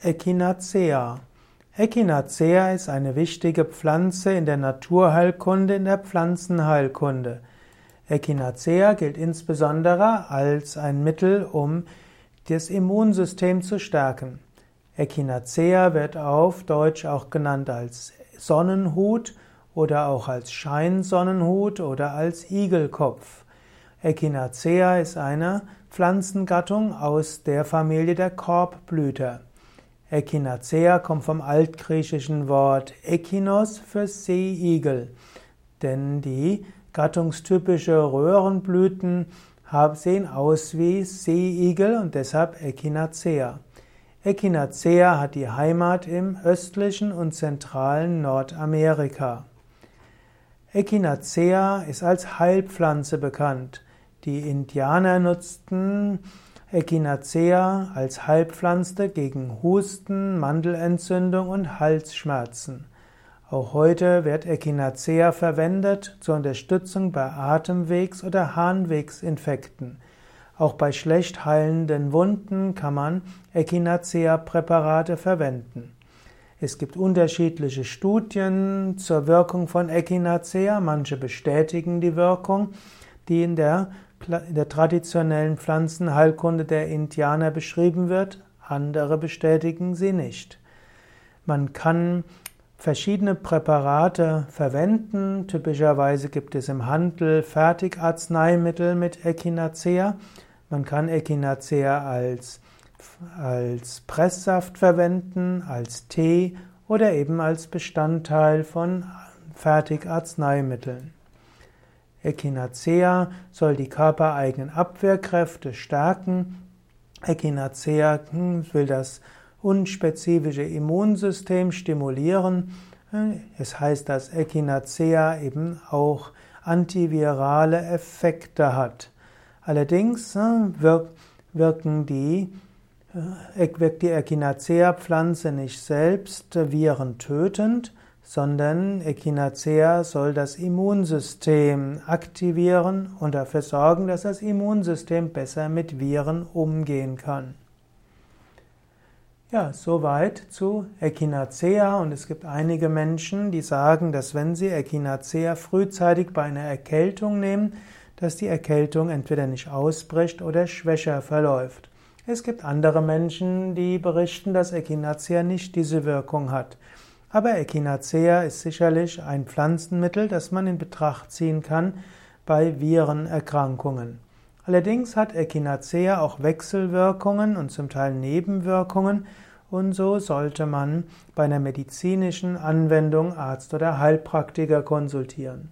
Echinacea. Echinacea ist eine wichtige Pflanze in der Naturheilkunde, in der Pflanzenheilkunde. Echinacea gilt insbesondere als ein Mittel, um das Immunsystem zu stärken. Echinacea wird auf Deutsch auch genannt als Sonnenhut oder auch als Scheinsonnenhut oder als Igelkopf. Echinacea ist eine Pflanzengattung aus der Familie der Korbblüter. Echinacea kommt vom altgriechischen Wort Echinos für Seeigel, denn die gattungstypische Röhrenblüten sehen aus wie Seeigel und deshalb Echinacea. Echinacea hat die Heimat im östlichen und zentralen Nordamerika. Echinacea ist als Heilpflanze bekannt. Die Indianer nutzten Echinacea als Heilpflanze gegen Husten, Mandelentzündung und Halsschmerzen. Auch heute wird Echinacea verwendet zur Unterstützung bei Atemwegs- oder Harnwegsinfekten. Auch bei schlecht heilenden Wunden kann man Echinacea-Präparate verwenden. Es gibt unterschiedliche Studien zur Wirkung von Echinacea. Manche bestätigen die Wirkung, die in der in der traditionellen Pflanzenheilkunde der Indianer beschrieben wird, andere bestätigen sie nicht. Man kann verschiedene Präparate verwenden. Typischerweise gibt es im Handel Fertigarzneimittel mit Echinacea. Man kann Echinacea als, als Presssaft verwenden, als Tee oder eben als Bestandteil von Fertigarzneimitteln. Echinacea soll die körpereigenen Abwehrkräfte stärken. Echinacea will das unspezifische Immunsystem stimulieren. Es heißt, dass Echinacea eben auch antivirale Effekte hat. Allerdings äh, wirken die, äh, wirkt die Echinacea-Pflanze nicht selbst virentötend, sondern Echinacea soll das Immunsystem aktivieren und dafür sorgen, dass das Immunsystem besser mit Viren umgehen kann. Ja, soweit zu Echinacea und es gibt einige Menschen, die sagen, dass wenn sie Echinacea frühzeitig bei einer Erkältung nehmen, dass die Erkältung entweder nicht ausbricht oder schwächer verläuft. Es gibt andere Menschen, die berichten, dass Echinacea nicht diese Wirkung hat. Aber Echinacea ist sicherlich ein Pflanzenmittel, das man in Betracht ziehen kann bei Virenerkrankungen. Allerdings hat Echinacea auch Wechselwirkungen und zum Teil Nebenwirkungen und so sollte man bei einer medizinischen Anwendung Arzt oder Heilpraktiker konsultieren.